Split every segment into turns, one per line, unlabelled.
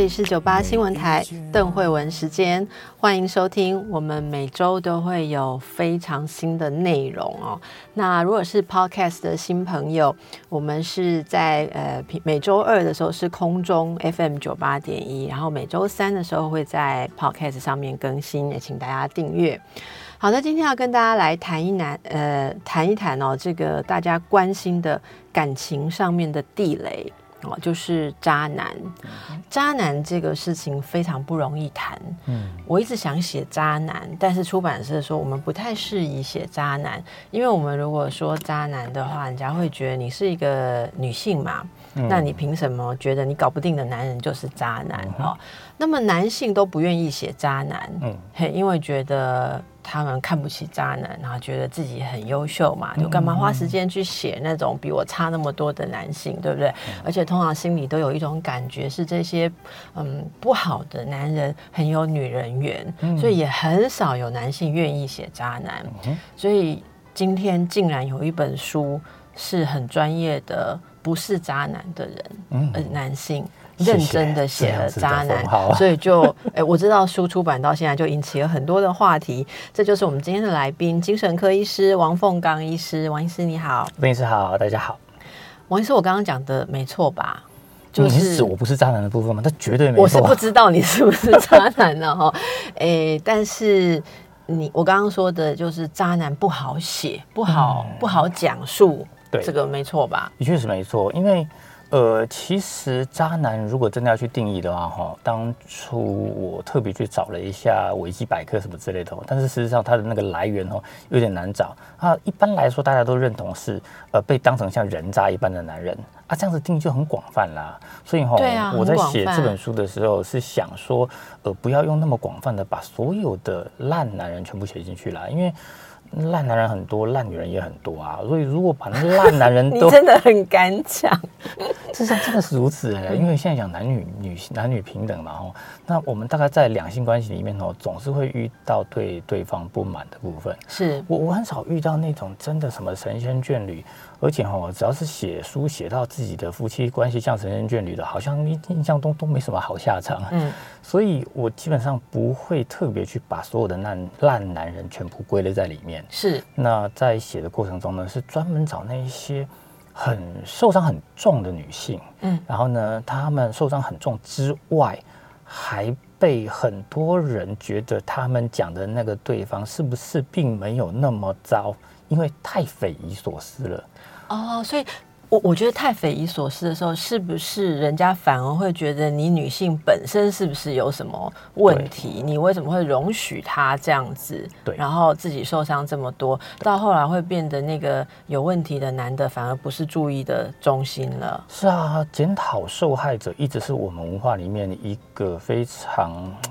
这里是九八新闻台邓慧文时间，欢迎收听。我们每周都会有非常新的内容哦。那如果是 Podcast 的新朋友，我们是在呃每周二的时候是空中 FM 九八点一，然后每周三的时候会在 Podcast 上面更新，也请大家订阅。好的，今天要跟大家来谈一谈，呃，谈一谈哦，这个大家关心的感情上面的地雷。哦，就是渣男，渣男这个事情非常不容易谈。嗯，我一直想写渣男，但是出版社说我们不太适宜写渣男，因为我们如果说渣男的话，人家会觉得你是一个女性嘛，那你凭什么觉得你搞不定的男人就是渣男？哦，那么男性都不愿意写渣男，嗯，嘿，因为觉得。他们看不起渣男，然后觉得自己很优秀嘛，就干嘛花时间去写那种比我差那么多的男性，对不对？而且通常心里都有一种感觉，是这些嗯不好的男人很有女人缘，所以也很少有男性愿意写渣男。所以今天竟然有一本书是很专业的，不是渣男的人，呃，男性。认真的写了渣男，所以就哎，我知道书出版到现在就引起了很多的话题。这就是我们今天的来宾，精神科医师王凤刚医师。王医师你好，
王医师好，大家好。
王医师，我刚刚讲的没错吧？
就是我不是渣男的部分吗？他绝对没错。
我是不知道你是不是渣男的哈。哎，但是你我刚刚说的就是渣男不好写，不好不好讲述，对这个没错吧？
的确是没错，因为。呃，其实渣男如果真的要去定义的话，哈，当初我特别去找了一下维基百科什么之类的，但是事实上它的那个来源哦有点难找啊。一般来说，大家都认同是呃被当成像人渣一般的男人啊，这样子定义就很广泛啦。所以哈，我在写这本书的时候是想说，呃，不要用那么广泛的把所有的烂男人全部写进去啦，因为。烂男人很多，烂女人也很多啊，所以如果把那烂男人 都，
你真的很敢讲，
事实上真的是如此哎，因为现在讲男女女男女平等嘛吼，那我们大概在两性关系里面哦，总是会遇到对对方不满的部分，
是。
我我很少遇到那种真的什么神仙眷侣。而且哈，只要是写书写到自己的夫妻关系像神仙眷侣的，好像印象中都没什么好下场。嗯，所以我基本上不会特别去把所有的烂烂男人全部归类在里面。
是。
那在写的过程中呢，是专门找那一些很受伤很重的女性。嗯。然后呢，他们受伤很重之外，还被很多人觉得他们讲的那个对方是不是并没有那么糟，因为太匪夷所思了。
哦，所以。我我觉得太匪夷所思的时候，是不是人家反而会觉得你女性本身是不是有什么问题？你为什么会容许他这样子？
对，
然后自己受伤这么多，到后来会变得那个有问题的男的反而不是注意的中心了。
是啊，检讨受害者一直是我们文化里面一个非常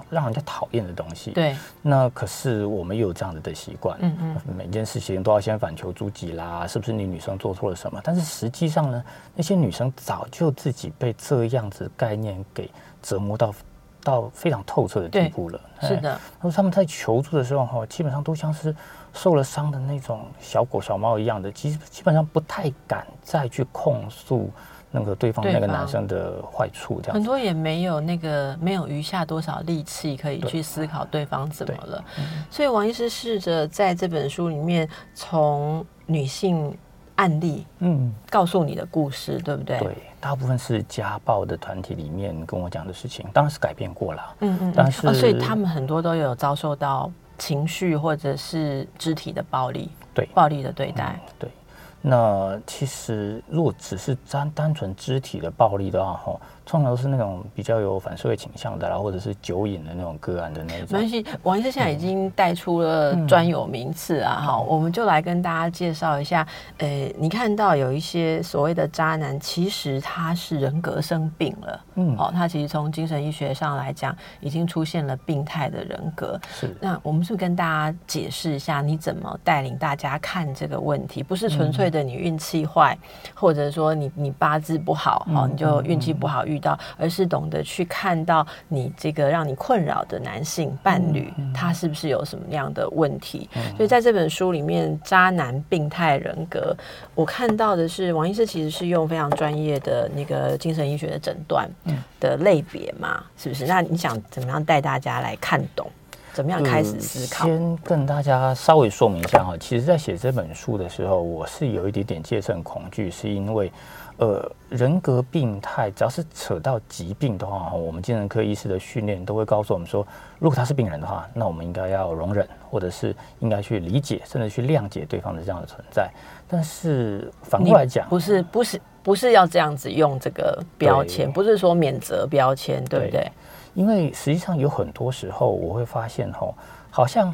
让人家讨厌的东西。
对，
那可是我们有这样子的习惯，嗯嗯，每件事情都要先反求诸己啦，是不是你女生做错了什么？但是实际上呢，那些女生早就自己被这样子概念给折磨到到非常透彻的地步了。
是的，
然后他们在求助的时候哈，基本上都像是受了伤的那种小狗小猫一样的，基基本上不太敢再去控诉那个对方那个男生的坏处。这样
很多也没有那个没有余下多少力气可以去思考对方怎么了。所以王医师试着在这本书里面从女性。案例，嗯，告诉你的故事，对不对？
对，大部分是家暴的团体里面跟我讲的事情，当然是改变过了，嗯嗯，但是
所以他们很多都有遭受到情绪或者是肢体的暴力，
对，
暴力的对待，
对，那其实如果只是单单纯肢体的暴力的话，吼。通常都是那种比较有反社会倾向的啦，或者是酒瘾的那种个案的那种。
没关系，王医师现在已经带出了专有名词啊，哈，我们就来跟大家介绍一下。呃，你看到有一些所谓的渣男，其实他是人格生病了，嗯，哦，他其实从精神医学上来讲，已经出现了病态的人格。
是，
那我们是不是跟大家解释一下，你怎么带领大家看这个问题？不是纯粹的你运气坏，或者说你你八字不好，哦，你就运气不好遇。到，而是懂得去看到你这个让你困扰的男性伴侣，他是不是有什么样的问题？所以在这本书里面，渣男病态人格，我看到的是王医师其实是用非常专业的那个精神医学的诊断的类别嘛，是不是？那你想怎么样带大家来看懂？怎么样开始思考？
先跟大家稍微说明一下哈，其实，在写这本书的时候，我是有一点点戒慎恐惧，是因为。呃，人格病态，只要是扯到疾病的话，哈，我们精神科医师的训练都会告诉我们说，如果他是病人的话，那我们应该要容忍，或者是应该去理解，甚至去谅解对方的这样的存在。但是反过来讲，
不是不是不是要这样子用这个标签，不是说免责标签，对不对？
因为实际上有很多时候，我会发现，哈，好像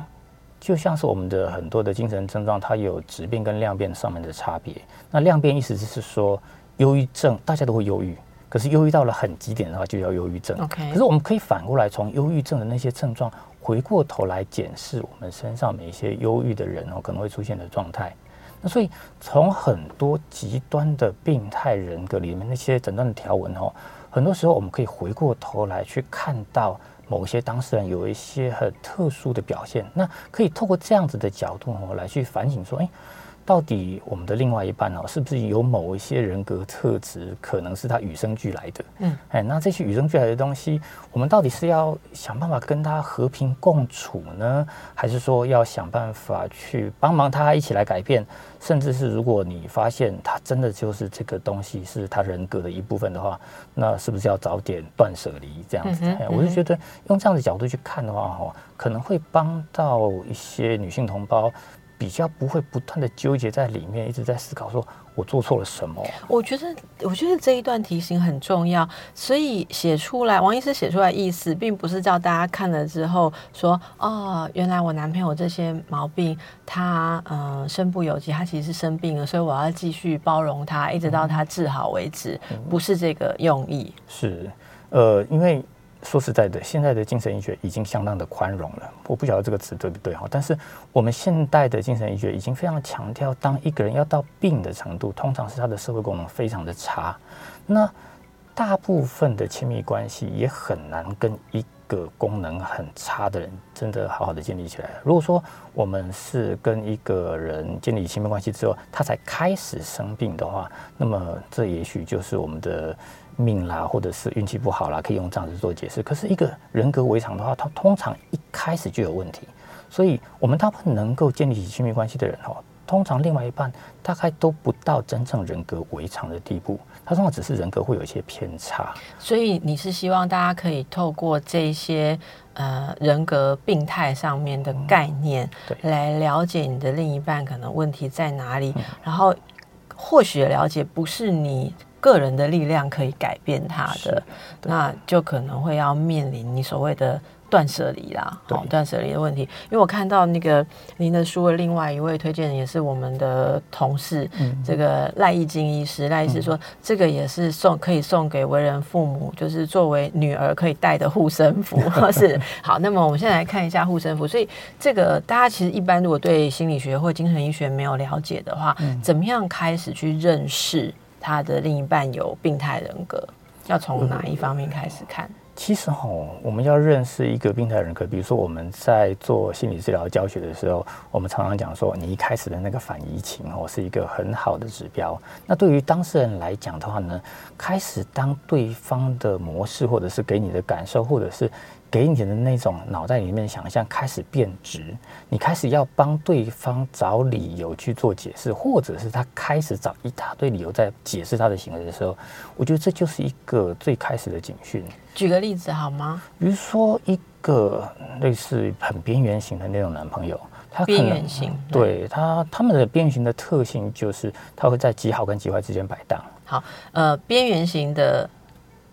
就像是我们的很多的精神症状，它有质变跟量变上面的差别。那量变意思就是说。忧郁症大家都会忧郁，可是忧郁到了很极点的话，就叫忧郁症。
OK，
可是我们可以反过来，从忧郁症的那些症状，回过头来检视我们身上每一些忧郁的人哦，可能会出现的状态。那所以从很多极端的病态人格里面那些诊断的条文哦，很多时候我们可以回过头来去看到某些当事人有一些很特殊的表现，那可以透过这样子的角度我来去反省说，哎。到底我们的另外一半哦，是不是有某一些人格特质，可能是他与生俱来的？嗯，哎，那这些与生俱来的东西，我们到底是要想办法跟他和平共处呢，还是说要想办法去帮忙他一起来改变？甚至是如果你发现他真的就是这个东西是他人格的一部分的话，那是不是要早点断舍离？这样子，我就觉得用这样的角度去看的话，哈，可能会帮到一些女性同胞。比较不会不断的纠结在里面，一直在思考说我做错了什么。
我觉得，我觉得这一段提醒很重要，所以写出来，王医师写出来意思，并不是叫大家看了之后说，哦，原来我男朋友这些毛病，他嗯身不由己，他其实是生病了，所以我要继续包容他，一直到他治好为止，不是这个用意。
是，呃，因为。说实在的，现在的精神医学已经相当的宽容了。我不晓得这个词对不对哈，但是我们现代的精神医学已经非常强调，当一个人要到病的程度，通常是他的社会功能非常的差。那大部分的亲密关系也很难跟一个功能很差的人真的好好的建立起来。如果说我们是跟一个人建立亲密关系之后，他才开始生病的话，那么这也许就是我们的。命啦，或者是运气不好啦，可以用这样子做解释。可是一个人格围场的话，他通常一开始就有问题。所以，我们大部分能够建立起亲密关系的人哦，通常另外一半大概都不到真正人格围场的地步，他通常只是人格会有一些偏差。
所以，你是希望大家可以透过这些呃人格病态上面的概念，来了解你的另一半可能问题在哪里，然后或许了解不是你。个人的力量可以改变他的，那就可能会要面临你所谓的断舍离啦，好断舍离的问题。因为我看到那个您的书的另外一位推荐人也是我们的同事，这个赖义金医师，赖医师说这个也是送可以送给为人父母，就是作为女儿可以带的护身符，是好。那么我们现在来看一下护身符。所以这个大家其实一般如果对心理学或精神医学没有了解的话，怎么样开始去认识？他的另一半有病态人格，要从哪一方面开始看？
其实哈，我们要认识一个病态人格，比如说我们在做心理治疗教学的时候，我们常常讲说，你一开始的那个反移情哦，是一个很好的指标。那对于当事人来讲的话呢，开始当对方的模式，或者是给你的感受，或者是。给你的那种脑袋里面想象开始变直，你开始要帮对方找理由去做解释，或者是他开始找一大堆理由在解释他的行为的时候，我觉得这就是一个最开始的警讯。
举个例子好吗？
比如说一个类似很边缘型的那种男朋友。他
边缘型，
对他他们的边缘型的特性就是他会在极好跟极坏之间摆荡。
好，呃，边缘型的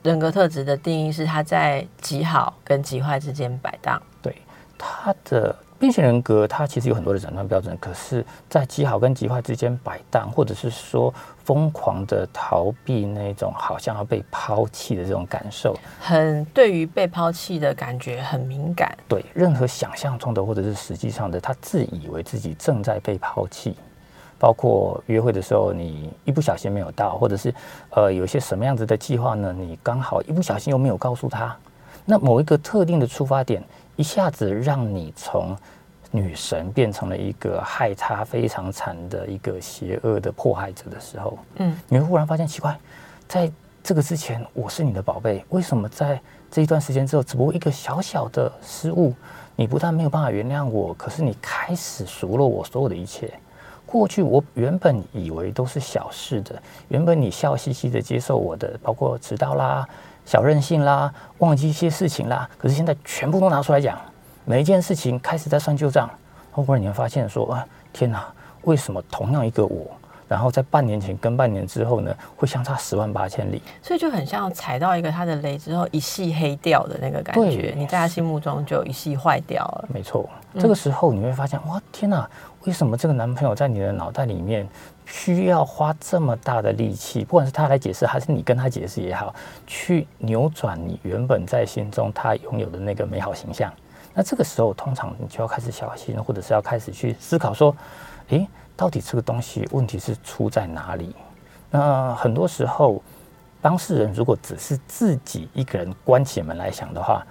人格特质的定义是他在极好跟极坏之间摆荡。
对，他的边型人格，它其实有很多的诊断标准，可是，在极好跟极坏之间摆荡，或者是说疯狂的逃避那种好像要被抛弃的这种感受，
很对于被抛弃的感觉很敏感。
对，任何想象中的或者是实际上的，他自以为自己正在被抛弃。包括约会的时候，你一不小心没有到，或者是呃有些什么样子的计划呢？你刚好一不小心又没有告诉他，那某一个特定的出发点，一下子让你从女神变成了一个害他非常惨的一个邪恶的迫害者的时候，嗯，你会忽然发现奇怪，在这个之前我是你的宝贝，为什么在这一段时间之后，只不过一个小小的失误，你不但没有办法原谅我，可是你开始数落我所有的一切。过去我原本以为都是小事的，原本你笑嘻嘻的接受我的，包括迟到啦、小任性啦、忘记一些事情啦，可是现在全部都拿出来讲，每一件事情开始在算旧账，后来你会发现说啊，天哪，为什么同样一个我？然后在半年前跟半年之后呢，会相差十万八千里，
所以就很像踩到一个他的雷之后，一系黑掉的那个感觉。你在他心目中就一系坏掉了。
没错，这个时候你会发现，哇，天哪，为什么这个男朋友在你的脑袋里面需要花这么大的力气？不管是他来解释，还是你跟他解释也好，去扭转你原本在心中他拥有的那个美好形象。那这个时候，通常你就要开始小心，或者是要开始去思考说，诶。到底这个东西问题是出在哪里？那很多时候，当事人如果只是自己一个人关起门来想的话，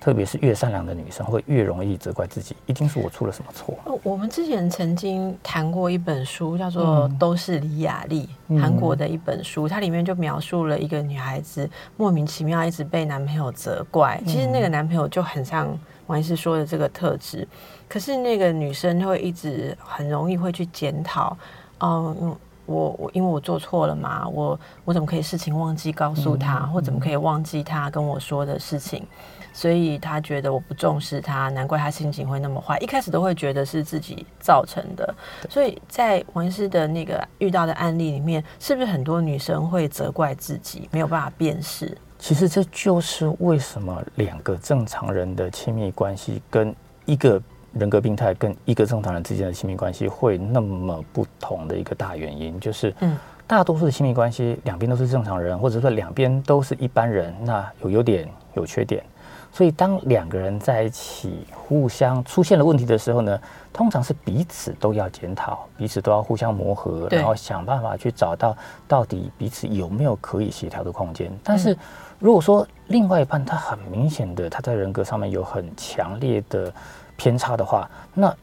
特别是越善良的女生会越容易责怪自己，一定是我出了什么错。
我们之前曾经谈过一本书，叫做《都是李雅丽》，韩国的一本书，它里面就描述了一个女孩子莫名其妙一直被男朋友责怪，其实那个男朋友就很像王医师说的这个特质。可是那个女生会一直很容易会去检讨，嗯，我我因为我做错了嘛，我我怎么可以事情忘记告诉他，或怎么可以忘记他跟我说的事情，所以他觉得我不重视他，难怪他心情会那么坏。一开始都会觉得是自己造成的，所以在王医师的那个遇到的案例里面，是不是很多女生会责怪自己没有办法辨识？
其实这就是为什么两个正常人的亲密关系跟一个。人格病态跟一个正常人之间的亲密关系会那么不同的一个大原因，就是，嗯，大多数的亲密关系两边都是正常人，或者说两边都是一般人，那有优点有缺点，所以当两个人在一起互相出现了问题的时候呢，通常是彼此都要检讨，彼此都要互相磨合，然后想办法去找到到底彼此有没有可以协调的空间。但是如果说另外一半他很明显的他在人格上面有很强烈的。偏差的话，那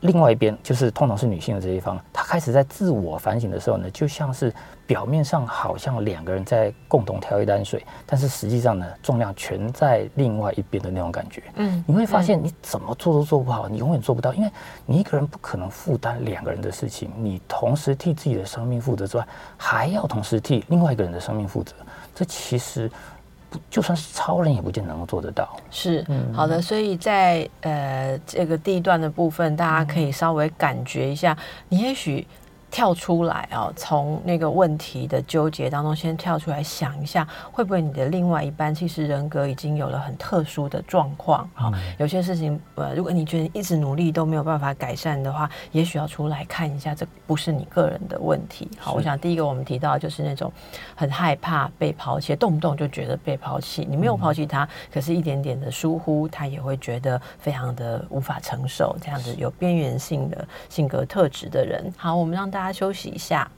另外一边就是通常是女性的这一方，她开始在自我反省的时候呢，就像是表面上好像两个人在共同挑一担水，但是实际上呢，重量全在另外一边的那种感觉。嗯，你会发现你怎么做都做不好，你永远做不到，因为你一个人不可能负担两个人的事情，你同时替自己的生命负责之外，还要同时替另外一个人的生命负责，这其实。就算是超人也不见能够做得到。
是好的，所以在呃这个地段的部分，大家可以稍微感觉一下，你也许。跳出来啊！从那个问题的纠结当中，先跳出来想一下，会不会你的另外一半其实人格已经有了很特殊的状况啊？有些事情，呃，如果你觉得一直努力都没有办法改善的话，也许要出来看一下，这不是你个人的问题。好，我想第一个我们提到就是那种很害怕被抛弃，动不动就觉得被抛弃。你没有抛弃他，可是一点点的疏忽，他也会觉得非常的无法承受。这样子有边缘性的性格特质的人，好，我们让大大家休息一下。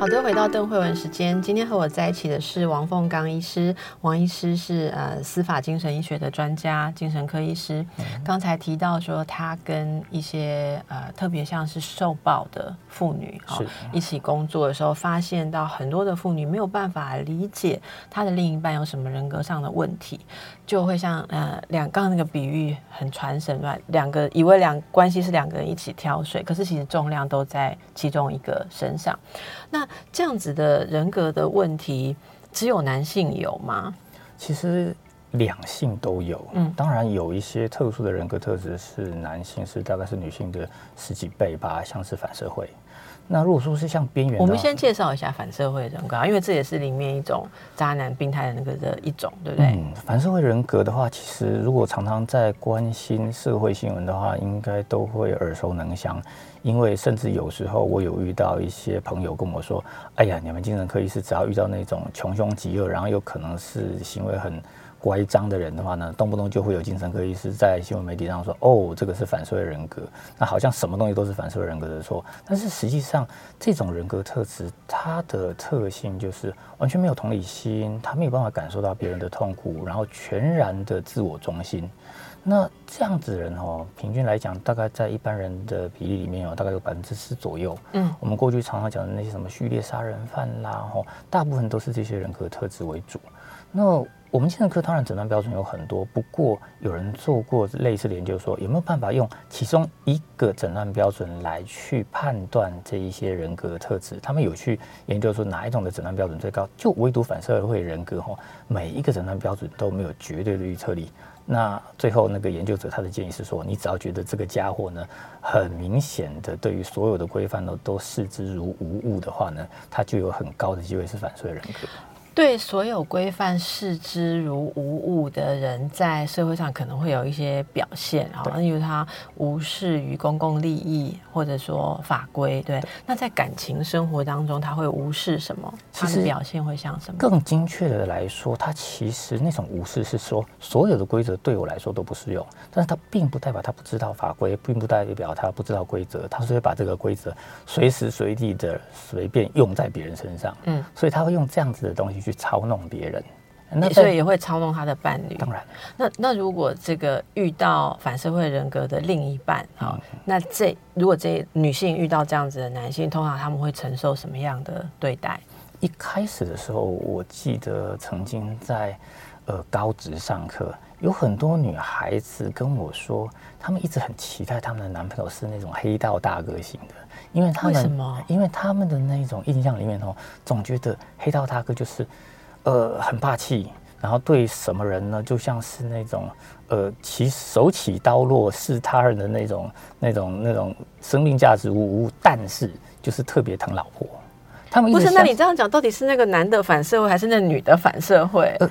好的，回到邓慧文时间。今天和我在一起的是王凤刚医师。王医师是呃司法精神医学的专家，精神科医师。刚才提到说，他跟一些呃特别像是受暴的妇女啊一起工作的时候，发现到很多的妇女没有办法理解她的另一半有什么人格上的问题，就会像呃两刚刚那个比喻很传神吧，两个以为两关系是两个人一起挑水，可是其实重量都在其中一个身上。那这样子的人格的问题，只有男性有吗？
其实两性都有，嗯，当然有一些特殊的人格特质是男性是大概是女性的十几倍吧，像是反社会。那如果说是像边缘，
我们先介绍一下反社会人格啊，因为这也是里面一种渣男病态的那个的一种，对不对？嗯，
反社会人格的话，其实如果常常在关心社会新闻的话，应该都会耳熟能详。因为甚至有时候我有遇到一些朋友跟我说：“哎呀，你们精神科医师只要遇到那种穷凶极恶，然后有可能是行为很……”乖张的人的话呢，动不动就会有精神科医师在新闻媒体上说：“哦，这个是反社会人格。”那好像什么东西都是反社会人格的错。但是实际上，这种人格特质它的特性就是完全没有同理心，他没有办法感受到别人的痛苦，然后全然的自我中心。那这样子人哦，平均来讲，大概在一般人的比例里面有大概有百分之四左右。嗯，我们过去常常讲的那些什么序列杀人犯啦，吼，大部分都是这些人格特质为主。那我们精神科当然诊断标准有很多，不过有人做过类似的研究，说有没有办法用其中一个诊断标准来去判断这一些人格特质？他们有去研究说哪一种的诊断标准最高？就唯独反社会人格哈，每一个诊断标准都没有绝对的预测力。那最后那个研究者他的建议是说，你只要觉得这个家伙呢，很明显的对于所有的规范呢都视之如无物的话呢，他就有很高的机会是反社会人格。
对所有规范视之如无物的人，在社会上可能会有一些表现啊，因为他无视于公共利益或者说法规。对，那在感情生活当中，他会无视什么？他的表现会像什么？
更精确的来说，他其实那种无视是说，所有的规则对我来说都不适用，但是他并不代表他不知道法规，并不代表他不知道规则，他是会把这个规则随时随地的随便用在别人身上。嗯，所以他会用这样子的东西。去操弄别人，
那所以也会操弄他的伴侣。
当然，
那那如果这个遇到反社会人格的另一半啊，那这如果这女性遇到这样子的男性，通常他们会承受什么样的对待？
一开始的时候，我记得曾经在呃高职上课，有很多女孩子跟我说，她们一直很期待她们的男朋友是那种黑道大哥型的。因为他们，因为他们的那种印象里面哦，总觉得黑道大哥就是，呃，很霸气，然后对什么人呢，就像是那种，呃，起手起刀落是他人的那种、那种、那种生命价值无无，但是就是特别疼老婆。
他们不是？那你这样讲，到底是那个男的反社会，还是那女的反社会？呃，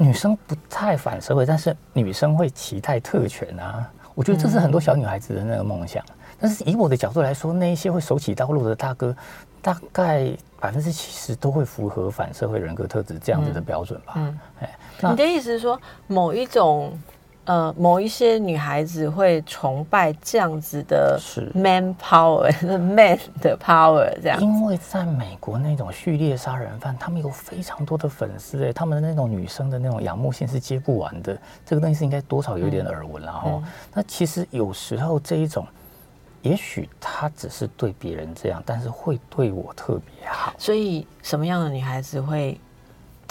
女生不太反社会，但是女生会期待特权啊。我觉得这是很多小女孩子的那个梦想。但是以我的角度来说，那一些会手起刀落的大哥，大概百分之七十都会符合反社会人格特质这样子的标准吧。嗯，
哎，你的意思是说，某一种呃，某一些女孩子会崇拜这样子的是 man power，是 man 的 power 这样。
因为在美国那种序列杀人犯，他们有非常多的粉丝，哎，他们的那种女生的那种仰慕性是接不完的。这个东西是应该多少有点耳闻了哈。那其实有时候这一种。也许他只是对别人这样，但是会对我特别好。
所以，什么样的女孩子会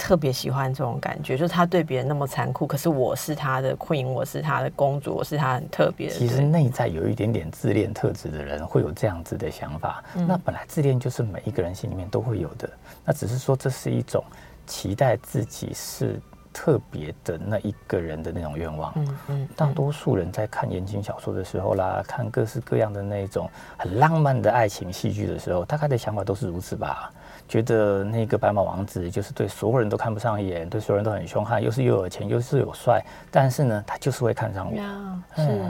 特别喜欢这种感觉？就是他对别人那么残酷，可是我是他的 queen，我是他的公主，我是他很特别。
其实内在有一点点自恋特质的人会有这样子的想法。那本来自恋就是每一个人心里面都会有的，那只是说这是一种期待自己是。特别的那一个人的那种愿望，嗯嗯，大多数人在看言情小说的时候啦，看各式各样的那种很浪漫的爱情戏剧的时候，大概的想法都是如此吧。觉得那个白马王子就是对所有人都看不上眼，对所有人都很凶悍，又是又有钱又是有帅，但是呢，他就是会看上我。
是，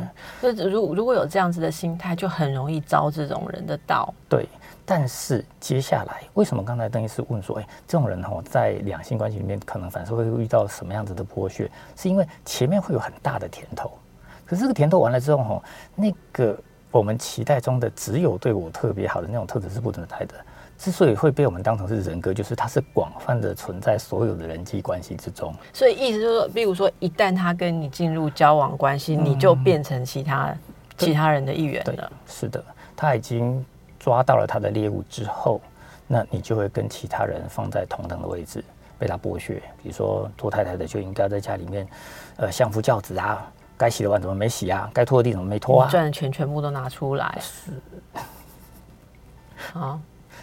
那如如果有这样子的心态，就很容易招这种人的道。
对。但是接下来，为什么刚才邓医师问说，哎，这种人哈，在两性关系里面可能反而会遇到什么样子的剥削？是因为前面会有很大的甜头，可是这个甜头完了之后哈，那个我们期待中的只有对我特别好的那种特质是不存在的。之所以会被我们当成是人格，就是它是广泛的存在所有的人际关系之中。
所以意思就是说，比如说，一旦他跟你进入交往关系，你就变成其他其他人的一员了。
是的，他已经。抓到了他的猎物之后，那你就会跟其他人放在同等的位置，被他剥削。比如说做太太的就应该在家里面，呃，相夫教子啊，该洗的碗怎么没洗啊？该拖的地怎么没拖啊？
赚的钱全部都拿出来。
是。好，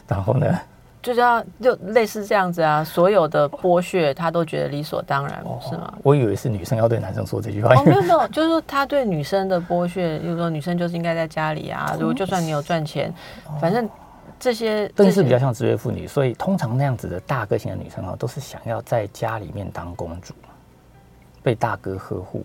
然后呢？
就是要就类似这样子啊，所有的剥削他都觉得理所当然，是吗？
我以为是女生要对男生说这句话。
哦，没有 没有，就是说他对女生的剥削，就是说女生就是应该在家里啊，如果就算你有赚钱，反正这些
更是比较像职业妇女，所以通常那样子的大个性的女生啊，都是想要在家里面当公主，被大哥呵护，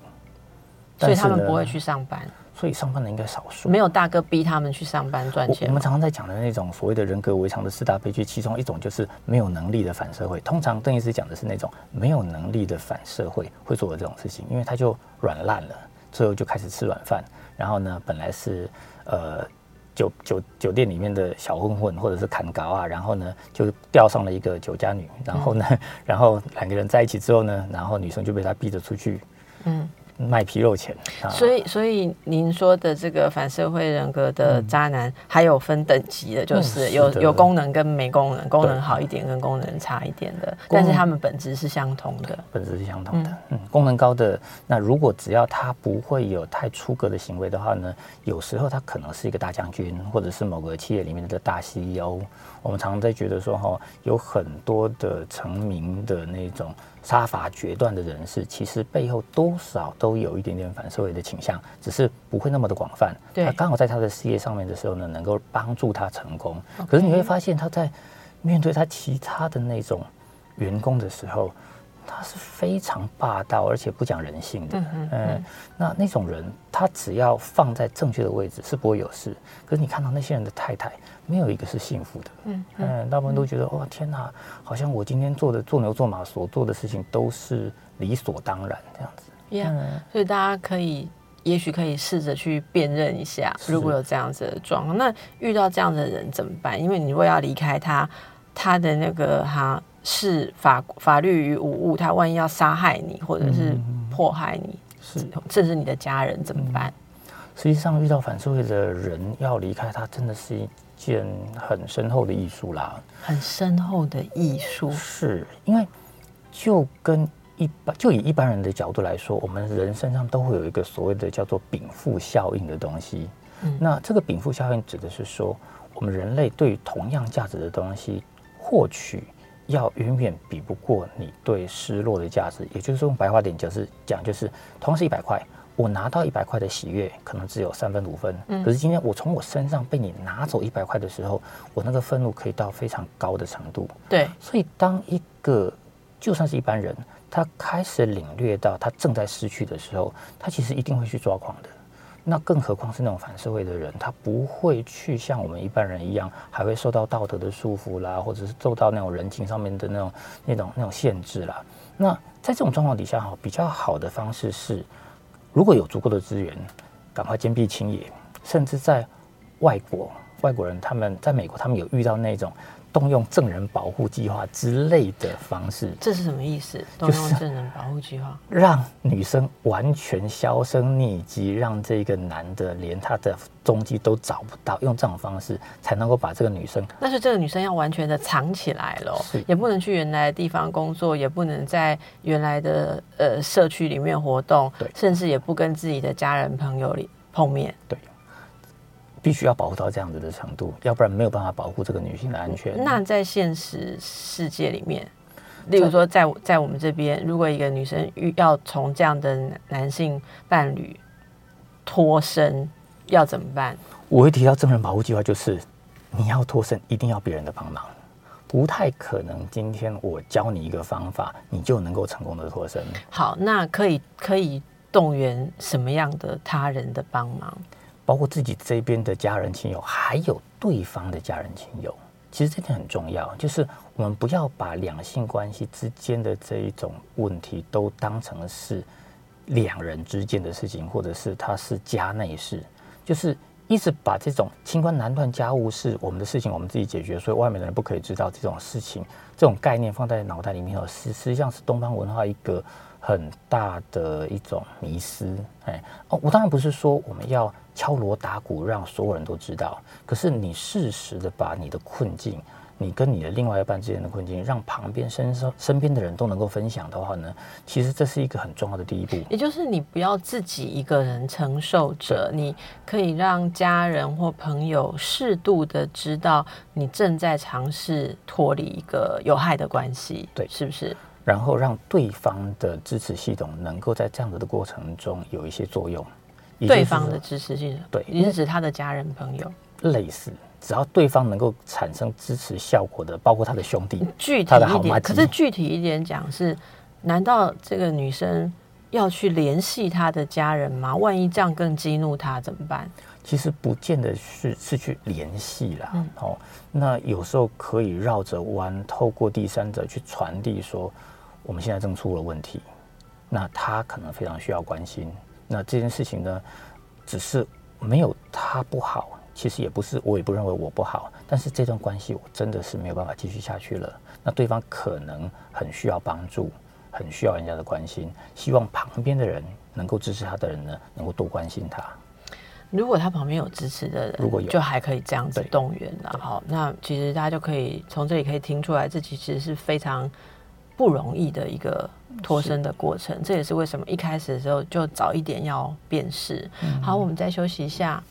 所以他们不会去上班。
所以上班的应该少数，
没有大哥逼他们去上班赚钱。
我们常常在讲的那种所谓的人格围墙的四大悲剧，其中一种就是没有能力的反社会。通常邓医师讲的是那种没有能力的反社会会做的这种事情，因为他就软烂了，最后就开始吃软饭。然后呢，本来是呃酒酒酒店里面的小混混或者是砍高啊，然后呢就钓上了一个酒家女，然后呢，然后两个人在一起之后呢，然后女生就被他逼着出去，嗯。卖皮肉钱，
所以所以您说的这个反社会人格的渣男，还有分等级的，就是有有功能跟没功能，功能好一点跟功能差一点的，但是他们本质是相同的，
本质是相同的。嗯，功能高的，那如果只要他不会有太出格的行为的话呢，有时候他可能是一个大将军，或者是某个企业里面的大 CEO。我们常常在觉得说哈，有很多的成名的那种。杀伐决断的人士，其实背后多少都有一点点反社会的倾向，只是不会那么的广泛。他刚好在他的事业上面的时候呢，能够帮助他成功。可是你会发现，他在面对他其他的那种员工的时候，他是非常霸道，而且不讲人性的。嗯，那那种人，他只要放在正确的位置，是不会有事。可是你看到那些人的太太。没有一个是幸福的，嗯嗯，大部分都觉得哦天哪，好像我今天做的做牛做马所做的事情都是理所当然这样子。
嗯，所以大家可以，也许可以试着去辨认一下，如果有这样子的状况，那遇到这样的人怎么办？因为你如果要离开他，他的那个哈是法法律与无物，他万一要杀害你或者是迫害你，是甚至你的家人怎么办？
实际上遇到反社会的人要离开他，真的是一。件很深厚的艺术啦，
很深厚的艺术，
是因为就跟一般就以一般人的角度来说，我们人身上都会有一个所谓的叫做禀赋效应的东西。嗯，那这个禀赋效应指的是说，我们人类对同样价值的东西获取，要远远比不过你对失落的价值。也就是用白话点就是讲，就是同样是一百块。我拿到一百块的喜悦，可能只有三分五分。嗯，可是今天我从我身上被你拿走一百块的时候，我那个愤怒可以到非常高的程度。
对，
所以当一个就算是一般人，他开始领略到他正在失去的时候，他其实一定会去抓狂的。那更何况是那种反社会的人，他不会去像我们一般人一样，还会受到道德的束缚啦，或者是受到那种人情上面的那种那种那种限制啦。那在这种状况底下，哈，比较好的方式是。如果有足够的资源，赶快坚壁清野，甚至在外国，外国人他们在美国，他们有遇到那种。动用证人保护计划之类的方式，
这是什么意思？动用证人保护计划，
让女生完全销声匿迹，让这个男的连他的踪迹都找不到，用这种方式才能够把这个女生。
但是这个女生要完全的藏起来了，也不能去原来的地方工作，也不能在原来的呃社区里面活动，
对，
甚至也不跟自己的家人朋友里碰面，
对。必须要保护到这样子的程度，要不然没有办法保护这个女性的安全。
那在现实世界里面，例如说在在我们这边，如果一个女生遇要从这样的男性伴侣脱身，要怎么办？
我会提到证人保护计划，就是你要脱身，一定要别人的帮忙，不太可能。今天我教你一个方法，你就能够成功的脱身。
好，那可以可以动员什么样的他人的帮忙？
包括自己这边的家人亲友，还有对方的家人亲友，其实这点很重要。就是我们不要把两性关系之间的这一种问题都当成是两人之间的事情，或者是他是家内事，就是一直把这种清官难断家务事，我们的事情我们自己解决，所以外面的人不可以知道这种事情，这种概念放在脑袋里面，实实际上是东方文化一个很大的一种迷失。哎，哦，我当然不是说我们要。敲锣打鼓，让所有人都知道。可是你适时的把你的困境、你跟你的另外一半之间的困境，让旁边身身身边的人都能够分享的话呢，其实这是一个很重要的第一步。
也就是你不要自己一个人承受着，你可以让家人或朋友适度的知道你正在尝试脱离一个有害的关系，
对
是不是？
然后让对方的支持系统能够在这样子的过程中有一些作用。
对方的支持性，
对
你是指他的家人朋友，
类似，只要对方能够产生支持效果的，包括他的兄弟，
具体
他的好
一点，
妈
可是具体一点讲是，难道这个女生要去联系她的家人吗？万一这样更激怒她怎么办？
其实不见得是是去联系啦，
嗯
哦，那有时候可以绕着弯，透过第三者去传递说，我们现在正出了问题，那他可能非常需要关心。那这件事情呢，只是没有他不好，其实也不是我也不认为我不好，但是这段关系我真的是没有办法继续下去了。那对方可能很需要帮助，很需要人家的关心，希望旁边的人能够支持他的人呢，能够多关心他。
如果他旁边有支持的人，
如果有
就还可以这样子
对
动员了。好，那其实大家就可以从这里可以听出来，这其实是非常不容易的一个脱身的过程。这也是为什么一开始的时候就早一点要辨识。好，我们再休息一下。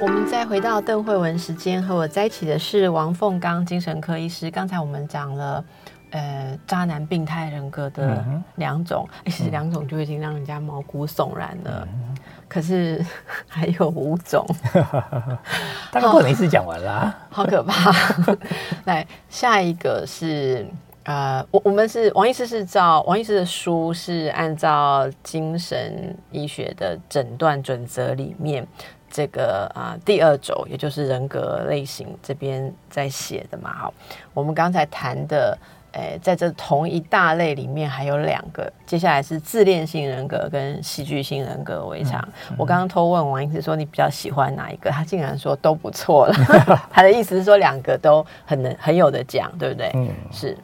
我们再回到邓慧文时间，和我在一起的是王凤刚精神科医师。刚才我们讲了，呃，渣男病态人格的两种，其实两种就已经让人家毛骨悚然了。
嗯
可是 还有五种，
大概不能一次讲完啦。
好可怕！来，下一个是呃，我我们是王医师是照王医师的书是按照精神医学的诊断准则里面这个啊、第二轴，也就是人格类型这边在写的嘛。好，我们刚才谈的。诶，在这同一大类里面还有两个，接下来是自恋性人格跟戏剧性人格为常。我刚刚偷问王医师说你比较喜欢哪一个，他竟然说都不错了。他的意思是说两个都很能很有的讲，对不对？
嗯，
是，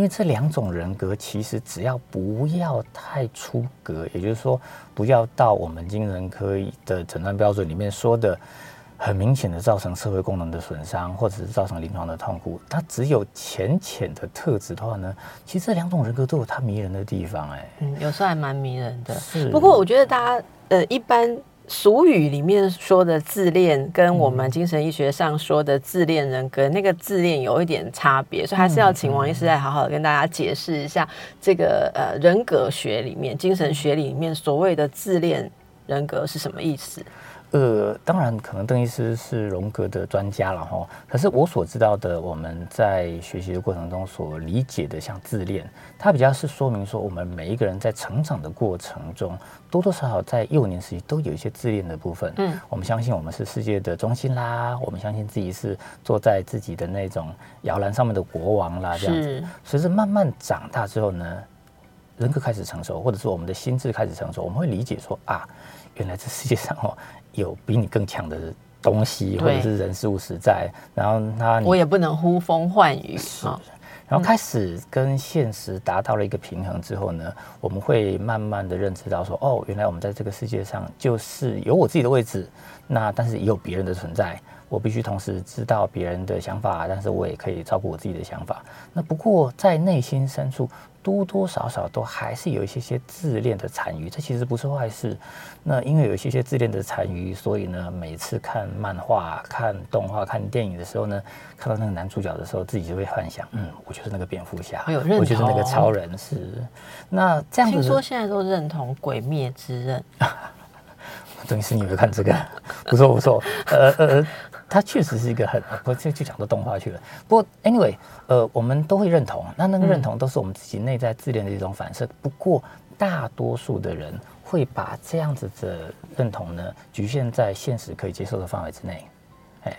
因为这两种人格其实只要不要太出格，也就是说不要到我们精神科的诊断标准里面说的很明显的造成社会功能的损伤，或者是造成临床的痛苦，它只有浅浅的特质的话呢，其实这两种人格都有它迷人的地方、哎，
嗯，有时候还蛮迷人的。
是。
不过我觉得大家呃，一般俗语里面说的自恋，跟我们精神医学上说的自恋人格，那个自恋有一点差别，所以还是要请王医师来好好的跟大家解释一下这个呃人格学里面、精神学里面所谓的自恋人格是什么意思？
呃，当然，可能邓医师是荣格的专家了哈。可是我所知道的，我们在学习的过程中所理解的，像自恋，它比较是说明说，我们每一个人在成长的过程中，多多少少在幼年时期都有一些自恋的部分。
嗯，
我们相信我们是世界的中心啦，我们相信自己是坐在自己的那种摇篮上面的国王啦，这样子。随着慢慢长大之后呢，人格开始成熟，或者是我们的心智开始成熟，我们会理解说啊，原来这世界上哦有比你更强的东西，或者是人事物实在，然后他
我也不能呼风唤雨是。
然后开始跟现实达到了一个平衡之后呢，我们会慢慢的认知到说，哦，原来我们在这个世界上就是有我自己的位置，那但是也有别人的存在，我必须同时知道别人的想法，但是我也可以照顾我自己的想法。那不过在内心深处，多多少少都还是有一些些自恋的残余，这其实不是坏事。那因为有一些些自恋的残余，所以呢，每次看漫画、看动画、看电影的时候呢，看到那个男主角的时候，自己就会幻想，嗯，我就是那个蝙蝠侠，我就是那个超人，是。那这样子，
听说现在都认同《鬼灭之刃》，
等于是你有看这个？不错不错，呃呃，它确实是一个很不就就讲到动画去了。不过 anyway，呃，我们都会认同，那那个认同都是我们自己内在自恋的一种反射。不过大多数的人会把这样子的认同呢，局限在现实可以接受的范围之内。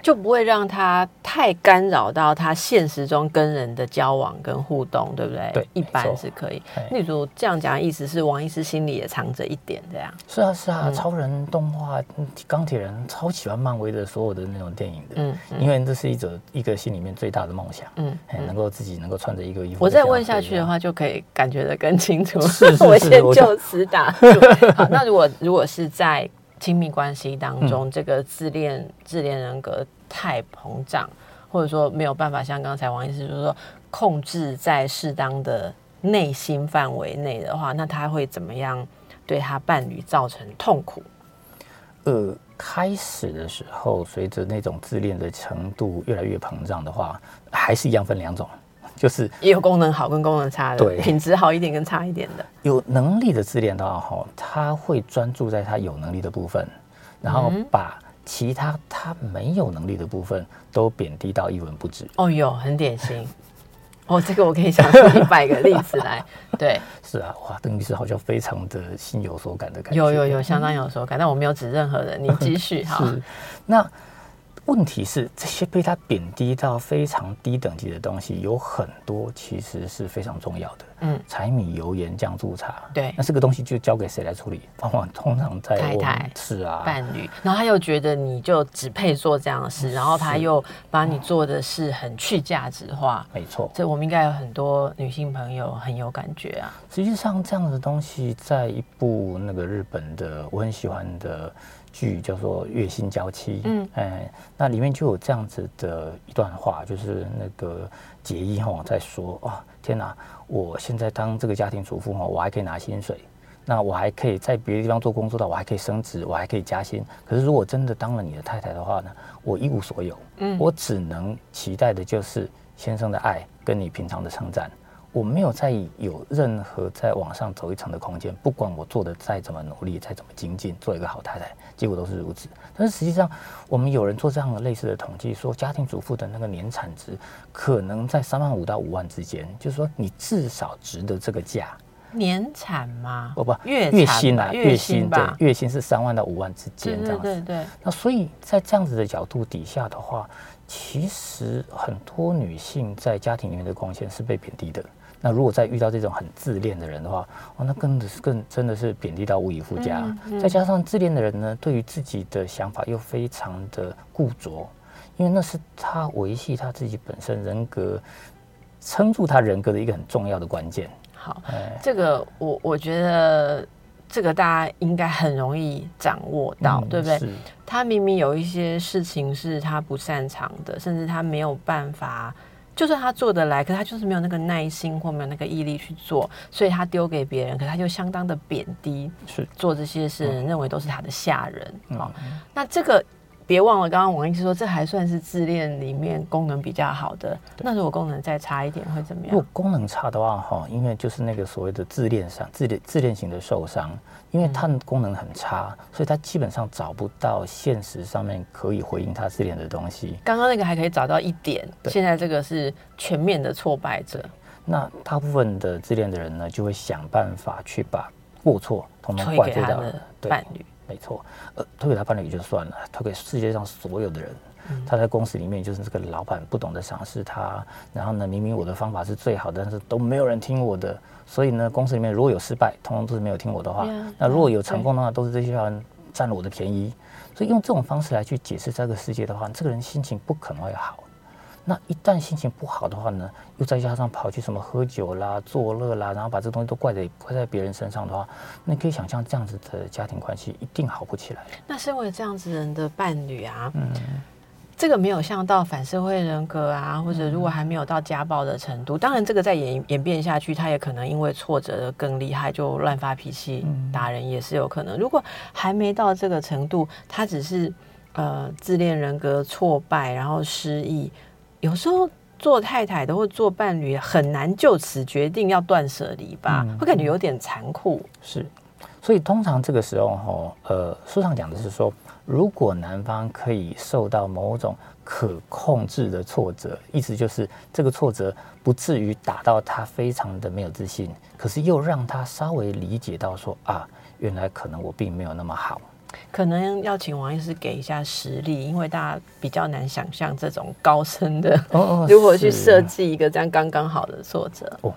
就不会让他太干扰到他现实中跟人的交往跟互动，对不对？
对
一般是可以
哎。
例如这样讲的意思是，王医师心里也藏着一点这样。
是啊是啊，
嗯
超人动画、嗯钢铁人超喜欢漫威的所有的那种电影的，
嗯
因为这是一种一个心里面最大的梦想，
嗯
哎，能够自己能够穿着一个衣服。
我再问下去的，话，就可以感觉得更清楚。
是是
我先
我
就此打住。好，那如果如果是在亲密关系当中，这个自恋自恋人格太膨胀，或者说没有办法像刚才王医师就是说控制在适当的内心范围内的话，那他会怎么样对他伴侣造成痛苦？
呃，开始的时候，随着那种自恋的程度越来越膨胀的话，还是一样分两种，就是
也有功能好跟功能差的，
对
品质好一点跟差一点的。
有能力的自恋的话，哈，他会专注在他有能力的部分，然后
嗯
把其他他没有能力的部分都贬低到一文不值。
哦哟，很典型。哦，这个我可以想出一百个例子来。对，
是啊，哇，邓律师好像非常的心有所感的感觉。
有有有，相当有所感，但我没有指任何人。你继续哈。
那问题是这些被他贬低到非常低等级的东西，有很多其实是非常重要的。
嗯，
柴米油盐酱醋茶，
对
那这个东西就交给谁来处理？往往通常在
太太
是啊，
伴侣，然后他又觉得你就只配做这样的事，然后他又把你做的事很去价值化。
没错。
这我们应该有很多女性朋友很有感觉啊。
实际上，这样的东西在一部那个日本的我很喜欢的剧叫做《月薪娇妻》，
嗯
嗯，哎，那里面就有这样子的一段话，就是那个杰伊哈在说啊，天哪，我现在当这个家庭主妇哈，我还可以拿薪水。那我还可以在别的地方做工作的，我还可以升职，我还可以加薪。可是如果真的当了你的太太的话呢，我一无所有，
嗯
我只能期待的就是先生的爱跟你平常的称赞。我没有再有任何在往上走一层的空间，不管我做的再怎么努力，再怎么精进，做一个好太太，结果都是如此。但是实际上，我们有人做这样的类似的统计，说家庭主妇的那个年产值可能在三万五到五万之间，就是说你至少值得这个价。
年产吗？
不不，
月
月薪啊，
月薪
对，月薪是三万到五万之间这样子。
对对，
那所以在这样子的角度底下的话，其实很多女性在家庭里面的贡献是被贬低的。那如果再遇到这种很自恋的人的话，哦，那更的是更真的是贬低到无以复加。
嗯
再加上自恋的人呢，对于自己的想法又非常的固着，因为那是他维系他自己本身人格、撑住他人格的一个很重要的关键。
好，
哎，
这个我我觉得这个大家应该很容易掌握到，
嗯
对不对？他明明有一些事情是他不擅长的，甚至他没有办法，就算他做得来，可是他就是没有那个耐心或没有那个毅力去做，所以他丢给别人，可是他就相当的贬低
是，
做这些事，认为都是他的下人。好、
嗯
那这个别忘了，刚刚王医师说这还算是自恋里面功能比较好的，那如果功能再差一点会怎么样？
如果功能差的话，哈，因为就是那个所谓的自恋伤、自恋自恋型的受伤，因为它的功能很差，所以他基本上找不到现实上面可以回应他自恋的东西。
刚刚那个还可以找到一点，
对
现在这个是全面的挫败者，
那大部分的自恋的人呢，就会想办法去把过错统统
推
怪罪到
给他的伴侣。
没错，呃，推给他伴侣也就算了，推给世界上所有的人。
嗯
他在公司里面就是这个老板不懂得赏识他，然后呢，明明我的方法是最好的，但是都没有人听我的，所以呢，公司里面如果有失败，通通都是没有听我的话
Yeah，
那如果有成功的话，都是这些人占了我的便宜。所以用这种方式来去解释这个世界的话，这个人心情不可能会好。那一旦心情不好的话呢，又再加上跑去什么喝酒啦、作乐啦，然后把这东西都怪在怪在别人身上的话，那你可以想象这样子的家庭关系一定好不起来。
那身为这样子人的伴侣啊，
嗯，
这个没有像到反社会人格啊，或者如果还没有到家暴的程度，当然这个再演演变下去，他也可能因为挫折的更厉害，就乱发脾气、打人也是有可能。如果还没到这个程度，他只是呃自恋人格挫败，然后失忆，有时候。做太太的或做伴侣很难就此决定要断舍离吧，
嗯
会感觉有点残酷。
是，所以通常这个时候哈，呃，书上讲的是说，如果男方可以受到某种可控制的挫折，意思就是这个挫折不至于打到他非常的没有自信，可是又让他稍微理解到说啊，原来可能我并没有那么好。
可能要请王医师给一下实例，因为大家比较难想象这种高深的 如何去
是
设计一个这样刚刚好的作者。哦。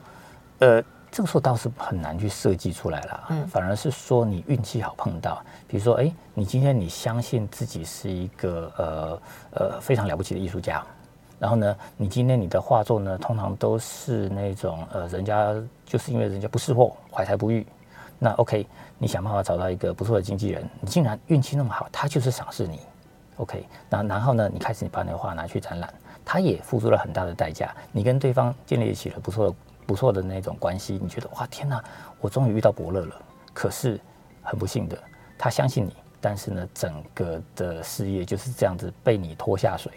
呃，这个时候倒是很难去设计出来啦，
嗯
反而是说你运气好碰到，比如说，哎，你今天你相信自己是一个呃呃非常了不起的艺术家，然后呢，你今天你的画作呢，通常都是那种呃，人家就是因为人家不识货，怀才不遇，那 OK，你想办法找到一个不错的经纪人，你竟然运气那么好，他就是赏识你，OK，那然后呢，你开始你把你的画拿去展览，他也付出了很大的代价，你跟对方建立起了不错的不错的那种关系，你觉得哇天哪，我终于遇到伯乐了。可是很不幸的，他相信你，但是呢，整个的事业就是这样子被你拖下水。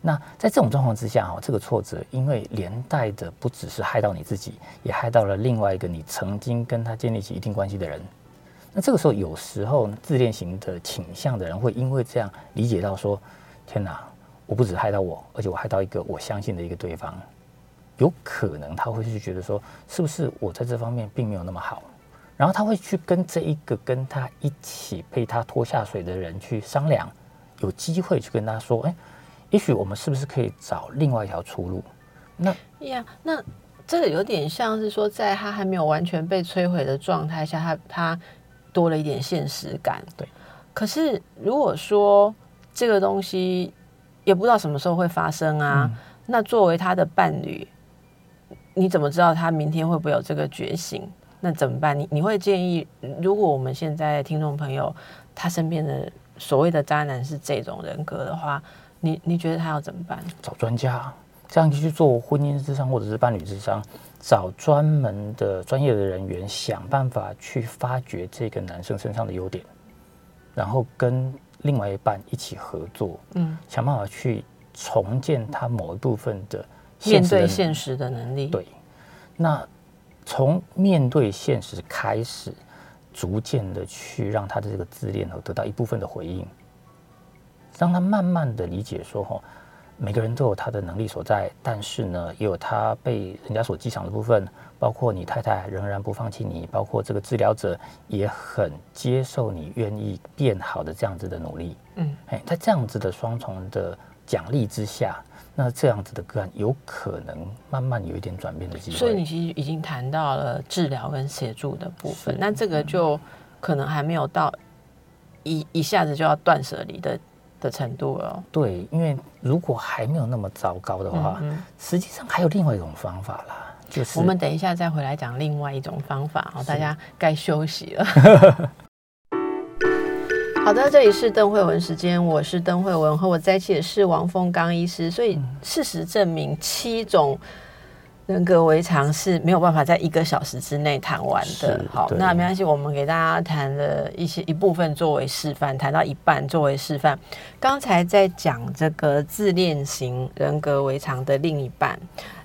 那在这种状况之下，哈，这个挫折，因为连带的不只是害到你自己，也害到了另外一个你曾经跟他建立起一定关系的人。那这个时候，有时候自恋型的倾向的人会因为这样理解到说：“天哪，我不止害到我，而且我害到一个我相信的一个对方。”有可能他会去觉得说：“是不是我在这方面并没有那么好？”然后他会去跟这一个跟他一起被他拖下水的人去商量，有机会去跟他说：“哎。”也许我们是不是可以找另外一条出路？
那呀，那这个有点像是说，在他还没有完全被摧毁的状态下，他他多了一点现实感。
对。
可是如果说这个东西也不知道什么时候会发生啊，那作为他的伴侣，你怎么知道他明天会不会有这个觉醒？那怎么办？你你会建议，如果我们现在听众朋友他身边的所谓的渣男是这种人格的话？你你觉得他要怎么办？
找专家，这样去做婚姻智商或者是伴侣智商，找专门的专业的人员，想办法去发掘这个男生身上的优点，然后跟另外一半一起合作，嗯，想办法去重建他某一部分的
面对现实的能力。
对，那从面对现实开始，逐渐的去让他的这个自恋得到一部分的回应。让他慢慢的理解说，哈，每个人都有他的能力所在，但是呢，也有他被人家所记赏的部分，包括你太太仍然不放弃你，包括这个治疗者也很接受你愿意变好的这样子的努力，嗯，哎，在这样子的双重的奖励之下，那这样子的个案有可能慢慢有一点转变的机会。
所以你其实已经谈到了治疗跟协助的部分，那这个就可能还没有到一一下子就要断舍离的。的程度了，
对，因为如果还没有那么糟糕的话，实际上还有另外一种方法啦，就是
我们等一下再回来讲另外一种方法哦，大家该休息了。好的，这里是邓慧文时间，我是邓慧文，和我在一起的是王凤刚医师，所以事实证明七种。人格围常是没有办法在一个小时之内谈完的。好，那没关系，我们给大家谈了一些一部分作为示范，谈到一半作为示范。刚才在讲这个自恋型人格围常的另一半，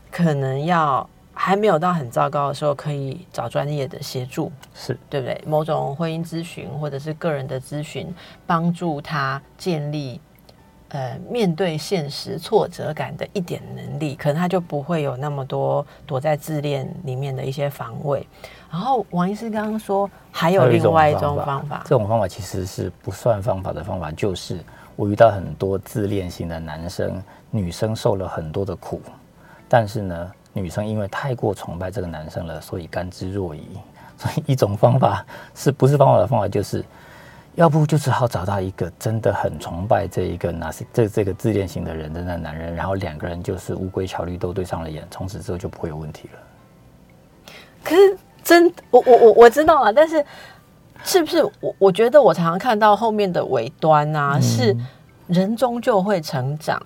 可能要还没有到很糟糕的时候，可以找专业的协助，
是
对不对？某种婚姻咨询或者是个人的咨询，帮助他建立。呃，面对现实挫折感的一点能力，可能他就不会有那么多躲在自恋里面的一些防卫。然后王医师刚刚说，还有另外一种方法，
这种方法其实是不算方法的方法，就是我遇到很多自恋型的男生，女生受了很多的苦，但是呢，女生因为太过崇拜这个男生了，所以甘之若饴。所以一种方法是不是方法的方法就是。要不就只好找到一个真的很崇拜这一个那是这这个自恋型的人的那男人，然后两个人就是乌龟巧绿都对上了眼，从此之后就不会有问题了。
可是真我我我我知道了，但是是不是我我觉得我常常看到后面的尾端啊，是人终究会成长。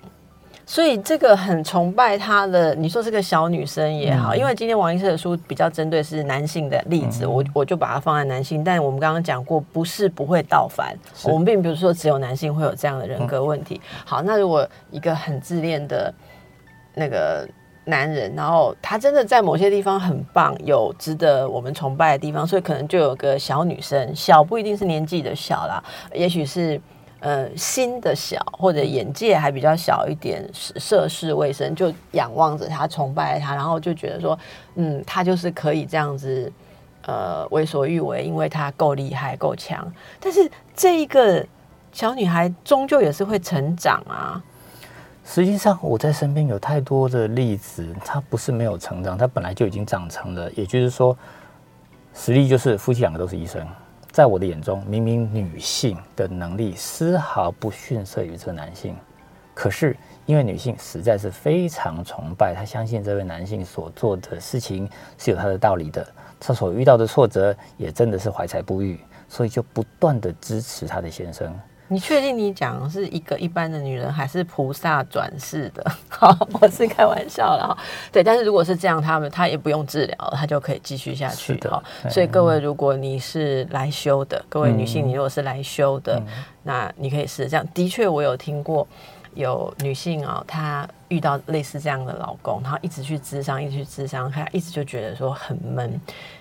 所以这个很崇拜她的，你说是个小女生也好，因为今天王医生的书比较针对是男性的例子，我我就把它放在男性。但我们刚刚讲过，不是不会倒反，我们并不是说只有男性会有这样的人格问题。好，那如果一个很自恋的那个男人，然后他真的在某些地方很棒，有值得我们崇拜的地方，所以可能就有个小女生，小不一定是年纪的小啦，也许是。呃，心的小或者眼界还比较小一点，涉世未深，就仰望着他，崇拜他，然后就觉得说，嗯，他就是可以这样子，呃，为所欲为，因为他够厉害、够强。但是这一个小女孩终究也是会成长啊。
实际上，我在身边有太多的例子，她不是没有成长，她本来就已经长成了。也就是说，实力就是夫妻两个都是医生。在我的眼中，明明女性的能力丝毫不逊色于这个男性，可是因为女性实在是非常崇拜，她相信这位男性所做的事情是有他的道理的，她所遇到的挫折也真的是怀才不遇，所以就不断的支持她的先生。
你确定你讲是一个一般的女人，还是菩萨转世的？好，我是开玩笑了哈。对，但是如果是这样，他们他也不用治疗，他就可以继续下去哈。所以各位，如果你是来修的，各位女性，你如果是来修的，那你可以试这样。的确，我有听过有女性啊，她遇到类似这样的老公，她一直去咨商，一直去咨商，她一直就觉得说很闷。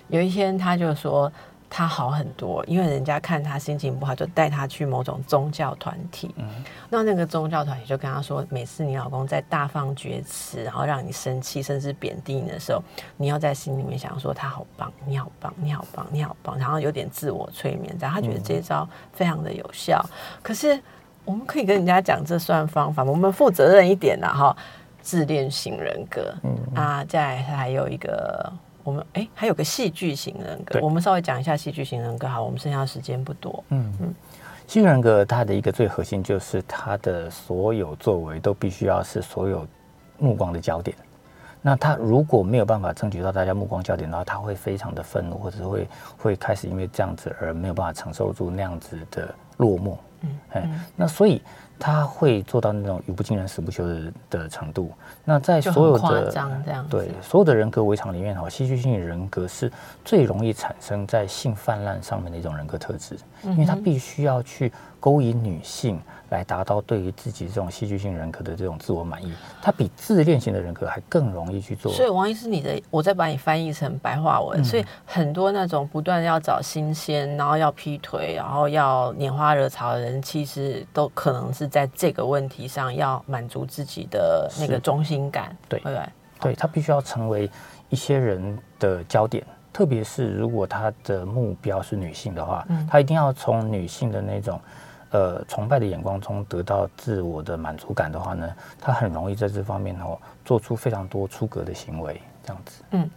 有一天，她就说。他好很多，因为人家看他心情不好，就带他去某种宗教团体。嗯，那那个宗教团体就跟他说，每次你老公在大放厥词，然后让你生气，甚至贬低你的时候，你要在心里面想说他好棒，你好棒，你好棒，你好棒，然后有点自我催眠，然后他觉得这一招非常的有效。可是我们可以跟人家讲这算方法，我们负责任一点的哈，自恋型人格。嗯啊，再还有一个。我们哎，还有个戏剧型人格，我们稍微讲一下戏剧型人格。好，我们剩下的时间不多。嗯
嗯，戏剧人格它的一个最核心就是它的所有作为都必须要是所有目光的焦点。那他如果没有办法争取到大家目光焦点的话，他会非常的愤怒，或者会会开始因为这样子而没有办法承受住那样子的落寞。嗯，哎，那所以。他会做到那种语不惊人死不休的的程度。那在所有的对所有的人格围场里面哈，戏剧性人格是最容易产生在性泛滥上面的一种人格特质，因为他必须要去勾引女性。来达到对于自己这种戏剧性人格的这种自我满意，他比自恋型的人格还更容易去做。
所以王医师，你的我再把你翻译成白话文，所以很多那种不断要找新鲜，然后要劈腿，然后要拈花惹草的人，其实都可能是在这个问题上要满足自己的那个中心感。
对对对，他必须要成为一些人的焦点，特别是如果他的目标是女性的话，他一定要从女性的那种。呃，崇拜的眼光中得到自我的满足感的话呢，他很容易在这方面哦做出非常多出格的行为，这样子。
嗯，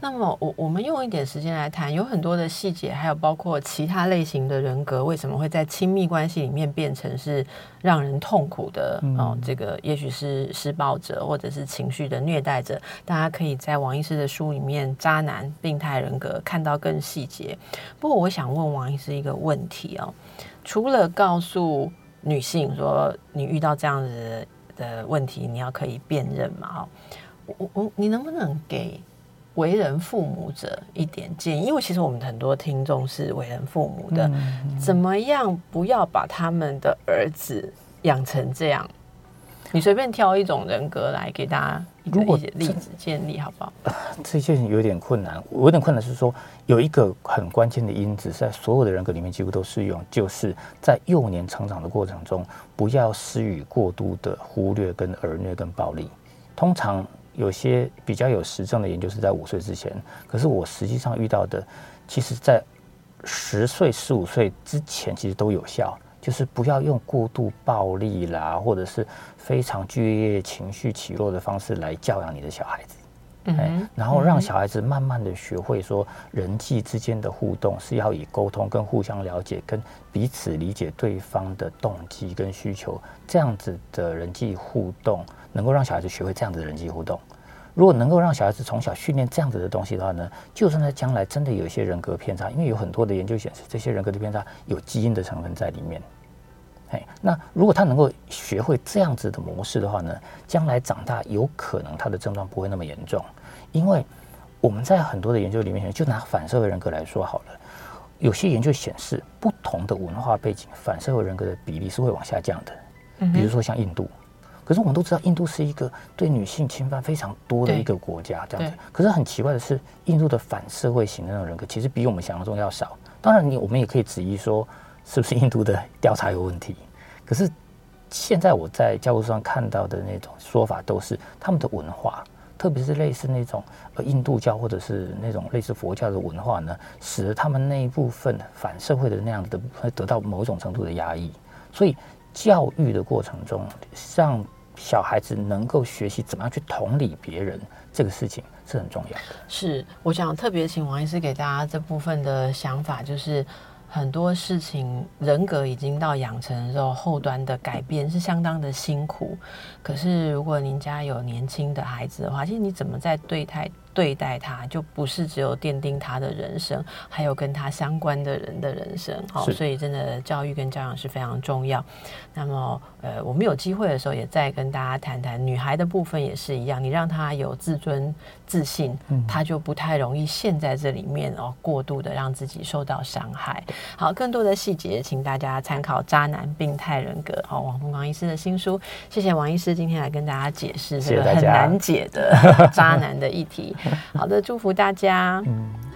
那么我我们用一点时间来谈，有很多的细节，还有包括其他类型的人格为什么会在亲密关系里面变成是让人痛苦的哦，这个也许是施暴者或者是情绪的虐待者，大家可以在王医师的书里面《渣男病态人格》看到更细节。不过我想问王医师一个问题哦。除了告诉女性说你遇到这样子的问题，你要可以辨认嘛？哦，我我你能不能给为人父母者一点建议？因为其实我们很多听众是为人父母的，怎么样不要把他们的儿子养成这样？你随便挑一种人格来给大家一个例子建立，好不好？
这件有点困难，我有点困难是说有一个很关键的因子，在所有的人格里面几乎都适用，就是在幼年成长的过程中，不要施予过度的忽略、跟儿虐、跟暴力。通常有些比较有实证的研究是在五岁之前，可是我实际上遇到的，其实在十岁、十五岁之前，其实都有效。就是不要用过度暴力啦，或者是非常剧烈情绪起落的方式来教养你的小孩子，嗯，然后让小孩子慢慢的学会说人际之间的互动是要以沟通跟互相了解，跟彼此理解对方的动机跟需求，这样子的人际互动能够让小孩子学会这样子的人际互动。如果能够让小孩子从小训练这样子的东西的话呢，就算他将来真的有一些人格偏差，因为有很多的研究显示，这些人格的偏差有基因的成分在里面。哎，那如果他能够学会这样子的模式的话呢，将来长大有可能他的症状不会那么严重，因为我们在很多的研究里面，就拿反社会人格来说好了，有些研究显示，不同的文化背景，反社会人格的比例是会往下降的。嗯，比如说像印度，可是我们都知道，印度是一个对女性侵犯非常多的一个国家，这样子。可是很奇怪的是，印度的反社会型的那种人格，其实比我们想象中要少。当然，你我们也可以质疑说。是不是印度的调查有问题？可是现在我在教科书上看到的那种说法，都是他们的文化，特别是类似那种呃印度教或者是那种类似佛教的文化呢，使得他们那一部分反社会的那样子的会得到某种程度的压抑。所以教育的过程中，让小孩子能够学习怎么样去同理别人，这个事情是很重要的。
是，我想特别请王医师给大家这部分的想法，就是。很多事情，人格已经到养成的时候，后端的改变是相当的辛苦。可是，如果您家有年轻的孩子的话，其实你怎么在对待对待他，就不是只有奠定他的人生，还有跟他相关的人的人生。好，所以真的教育跟教养是非常重要。那么，呃，我们有机会的时候，也再跟大家谈谈女孩的部分也是一样。你让她有自尊、自信，他就不太容易陷在这里面哦，过度的让自己受到伤害。好，更多的细节，请大家参考《渣男病态人格》好，王凤光医师的新书。谢谢王医师今天来跟大家解释这个很难解的渣男的议题。好的，祝福大家。嗯。